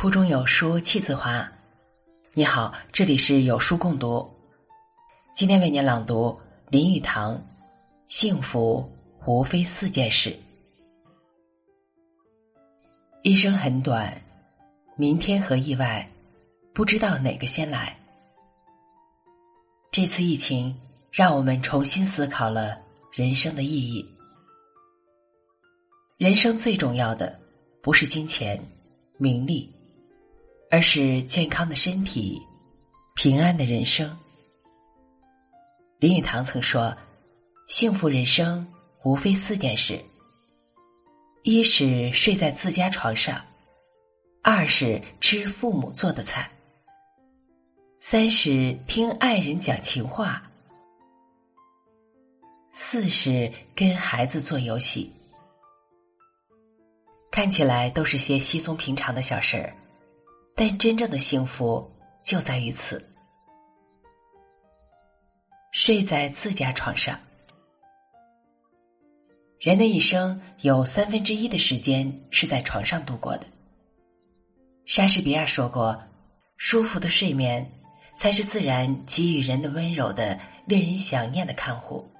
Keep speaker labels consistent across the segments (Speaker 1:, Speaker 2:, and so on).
Speaker 1: 腹中有书气自华。你好，这里是有书共读。今天为您朗读林语堂《幸福无非四件事》。一生很短，明天和意外，不知道哪个先来。这次疫情让我们重新思考了人生的意义。人生最重要的不是金钱、名利。而是健康的身体，平安的人生。林语堂曾说：“幸福人生无非四件事：一是睡在自家床上，二是吃父母做的菜，三是听爱人讲情话，四是跟孩子做游戏。”看起来都是些稀松平常的小事儿。但真正的幸福就在于此：睡在自家床上。人的一生有三分之一的时间是在床上度过的。莎士比亚说过：“舒服的睡眠才是自然给予人的温柔的、令人想念的看护。”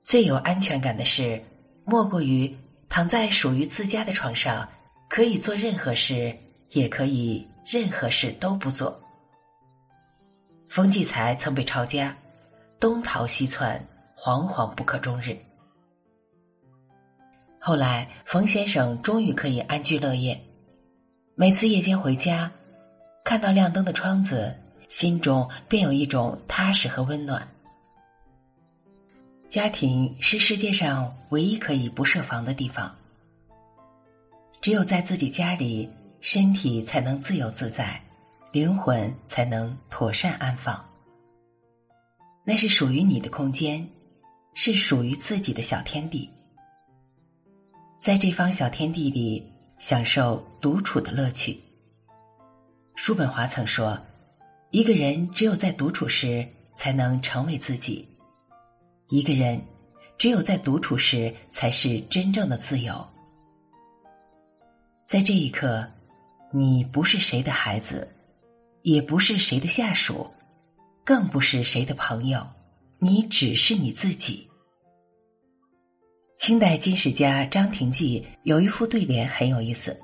Speaker 1: 最有安全感的事，莫过于躺在属于自家的床上。可以做任何事，也可以任何事都不做。冯骥才曾被抄家，东逃西窜，惶惶不可终日。后来，冯先生终于可以安居乐业。每次夜间回家，看到亮灯的窗子，心中便有一种踏实和温暖。家庭是世界上唯一可以不设防的地方。只有在自己家里，身体才能自由自在，灵魂才能妥善安放。那是属于你的空间，是属于自己的小天地。在这方小天地里，享受独处的乐趣。叔本华曾说：“一个人只有在独处时，才能成为自己；一个人只有在独处时，才是真正的自由。”在这一刻，你不是谁的孩子，也不是谁的下属，更不是谁的朋友，你只是你自己。清代金史家张廷济有一副对联很有意思：“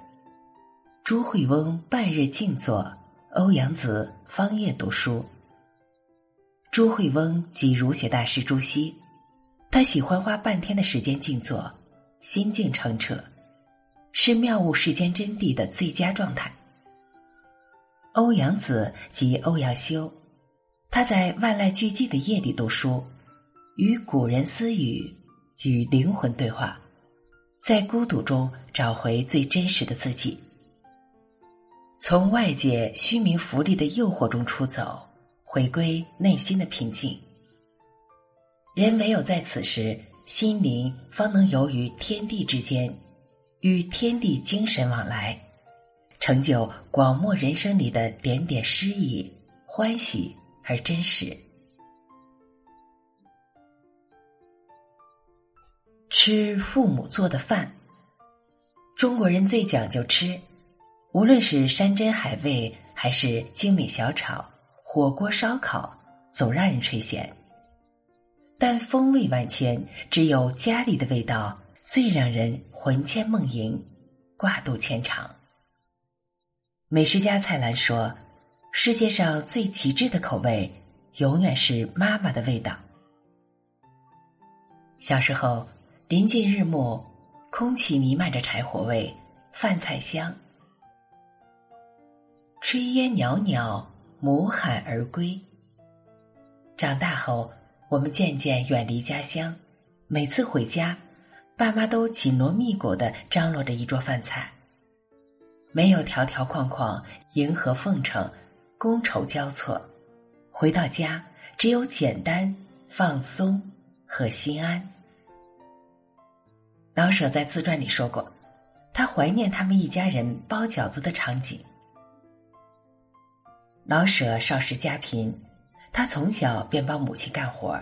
Speaker 1: 朱惠翁半日静坐，欧阳子方夜读书。”朱惠翁即儒学大师朱熹，他喜欢花半天的时间静坐，心境澄澈。是妙悟世间真谛的最佳状态。欧阳子即欧阳修，他在万籁俱寂的夜里读书，与古人私语，与灵魂对话，在孤独中找回最真实的自己，从外界虚名浮利的诱惑中出走，回归内心的平静。人唯有在此时，心灵方能游于天地之间。与天地精神往来，成就广漠人生里的点点诗意，欢喜而真实。吃父母做的饭，中国人最讲究吃，无论是山珍海味，还是精美小炒、火锅、烧烤，总让人垂涎。但风味万千，只有家里的味道。最让人魂牵梦萦、挂肚牵肠。美食家蔡澜说：“世界上最极致的口味，永远是妈妈的味道。”小时候，临近日暮，空气弥漫着柴火味，饭菜香，炊烟袅袅，母喊儿归。长大后，我们渐渐远离家乡，每次回家。爸妈都紧锣密鼓的张罗着一桌饭菜，没有条条框框、迎合奉承、觥筹交错。回到家，只有简单、放松和心安。老舍在自传里说过，他怀念他们一家人包饺子的场景。老舍少时家贫，他从小便帮母亲干活，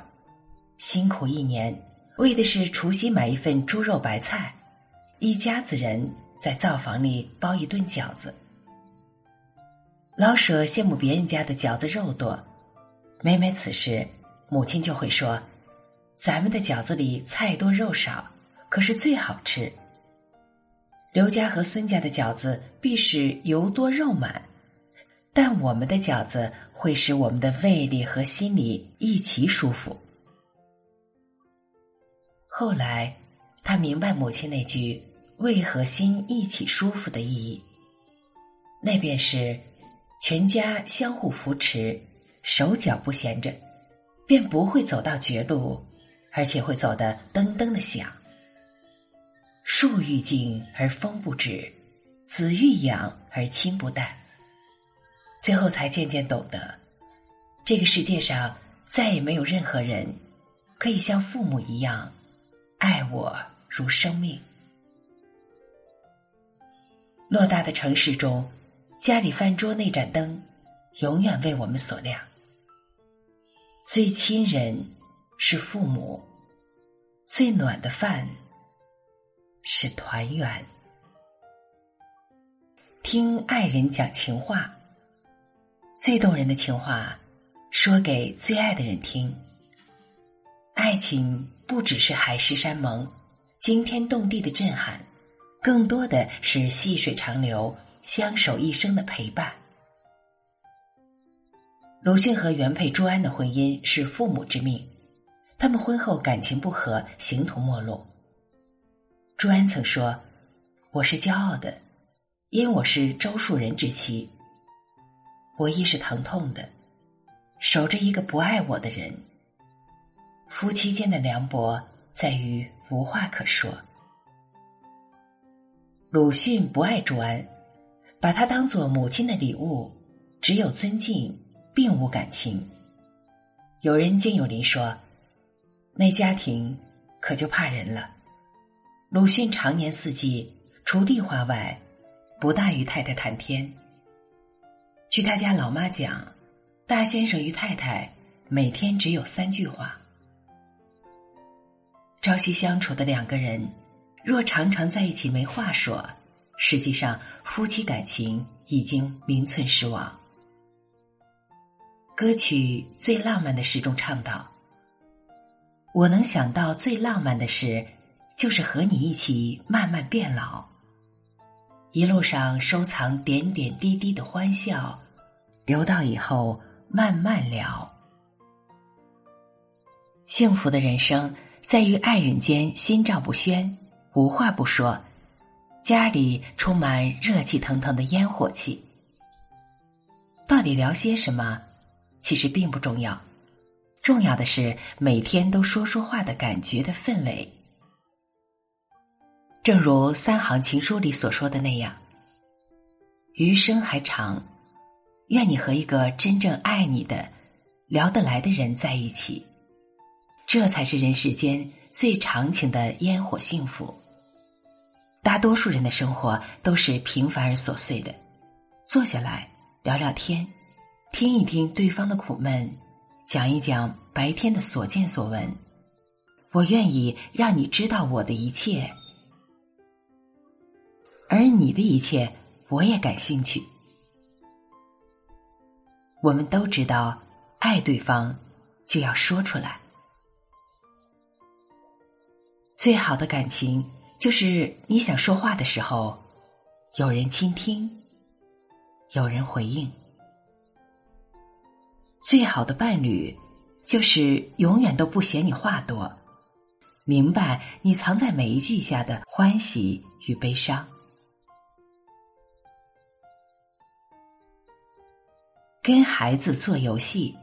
Speaker 1: 辛苦一年。为的是除夕买一份猪肉白菜，一家子人在灶房里包一顿饺子。老舍羡慕别人家的饺子肉多，每每此时，母亲就会说：“咱们的饺子里菜多肉少，可是最好吃。”刘家和孙家的饺子必是油多肉满，但我们的饺子会使我们的胃里和心里一起舒服。后来，他明白母亲那句“胃和心一起舒服”的意义，那便是。全家相互扶持，手脚不闲着，便不会走到绝路，而且会走得噔噔的响。树欲静而风不止，子欲养而亲不待。最后才渐渐懂得，这个世界上再也没有任何人可以像父母一样爱我如生命。偌大的城市中。家里饭桌那盏灯，永远为我们所亮。最亲人是父母，最暖的饭是团圆。听爱人讲情话，最动人的情话，说给最爱的人听。爱情不只是海誓山盟、惊天动地的震撼，更多的是细水长流。相守一生的陪伴。鲁迅和原配朱安的婚姻是父母之命，他们婚后感情不和，形同陌路。朱安曾说：“我是骄傲的，因我是周树人之妻。我亦是疼痛的，守着一个不爱我的人。夫妻间的凉薄在于无话可说。”鲁迅不爱朱安。把她当做母亲的礼物，只有尊敬，并无感情。有人见有林说：“那家庭可就怕人了。”鲁迅常年四季除丽话外，不大与太太谈天。据他家老妈讲，大先生与太太每天只有三句话。朝夕相处的两个人，若常常在一起没话说。实际上，夫妻感情已经名存实亡。歌曲《最浪漫的事》中唱道：“我能想到最浪漫的事，就是和你一起慢慢变老，一路上收藏点点滴滴的欢笑，留到以后慢慢聊。幸福的人生在于爱人间心照不宣，无话不说。”家里充满热气腾腾的烟火气，到底聊些什么？其实并不重要，重要的是每天都说说话的感觉的氛围。正如三行情书里所说的那样：“余生还长，愿你和一个真正爱你的、聊得来的人在一起，这才是人世间最长情的烟火幸福。”大多数人的生活都是平凡而琐碎的，坐下来聊聊天，听一听对方的苦闷，讲一讲白天的所见所闻。我愿意让你知道我的一切，而你的一切我也感兴趣。我们都知道，爱对方就要说出来，最好的感情。就是你想说话的时候，有人倾听，有人回应。最好的伴侣，就是永远都不嫌你话多，明白你藏在每一句下的欢喜与悲伤。跟孩子做游戏，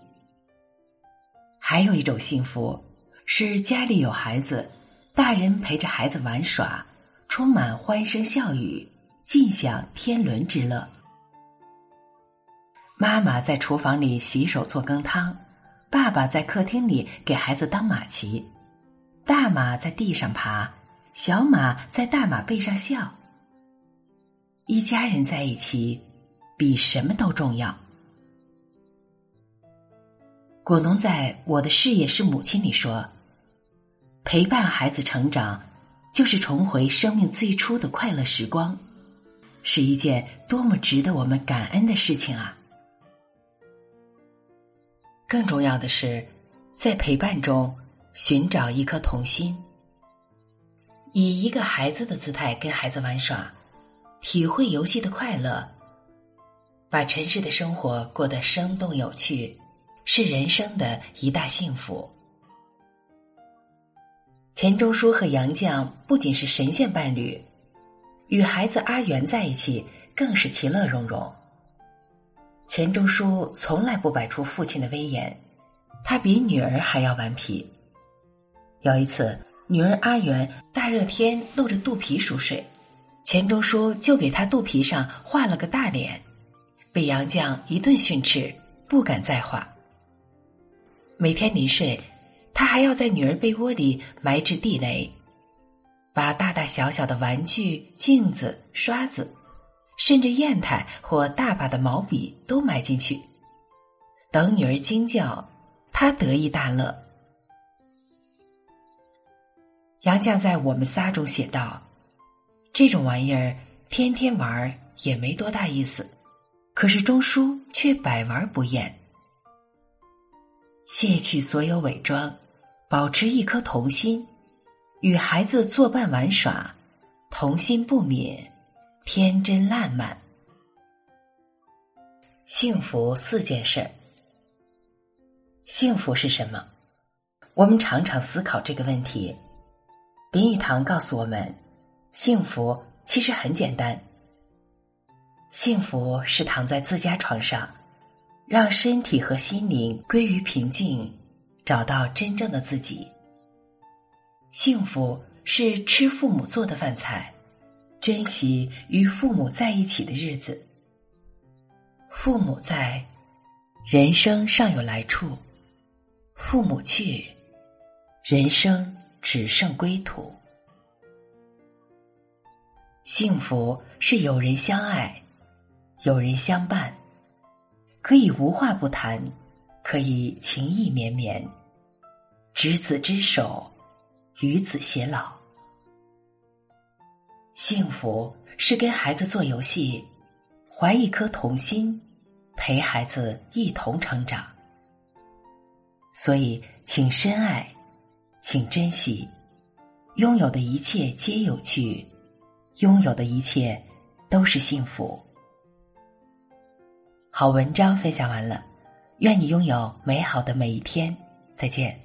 Speaker 1: 还有一种幸福，是家里有孩子。大人陪着孩子玩耍，充满欢声笑语，尽享天伦之乐。妈妈在厨房里洗手做羹汤，爸爸在客厅里给孩子当马骑，大马在地上爬，小马在大马背上笑。一家人在一起，比什么都重要。果农在我的事业是母亲里说。陪伴孩子成长，就是重回生命最初的快乐时光，是一件多么值得我们感恩的事情啊！更重要的是，在陪伴中寻找一颗童心，以一个孩子的姿态跟孩子玩耍，体会游戏的快乐，把尘世的生活过得生动有趣，是人生的一大幸福。钱钟书和杨绛不仅是神仙伴侣，与孩子阿元在一起更是其乐融融。钱钟书从来不摆出父亲的威严，他比女儿还要顽皮。有一次，女儿阿元大热天露着肚皮熟睡，钱钟书就给她肚皮上画了个大脸，被杨绛一顿训斥，不敢再画。每天临睡。他还要在女儿被窝里埋置地雷，把大大小小的玩具、镜子、刷子，甚至砚台或大把的毛笔都埋进去。等女儿惊叫，他得意大乐。杨绛在《我们仨》中写道：“这种玩意儿天天玩也没多大意思，可是钟书却百玩不厌，卸去所有伪装。”保持一颗童心，与孩子作伴玩耍，童心不泯，天真烂漫。幸福四件事。幸福是什么？我们常常思考这个问题。林语堂告诉我们，幸福其实很简单。幸福是躺在自家床上，让身体和心灵归于平静。找到真正的自己。幸福是吃父母做的饭菜，珍惜与父母在一起的日子。父母在，人生尚有来处；父母去，人生只剩归途。幸福是有人相爱，有人相伴，可以无话不谈。可以情意绵绵，执子之手，与子偕老。幸福是跟孩子做游戏，怀一颗童心，陪孩子一同成长。所以，请深爱，请珍惜，拥有的一切皆有趣，拥有的一切都是幸福。好文章分享完了。愿你拥有美好的每一天，再见。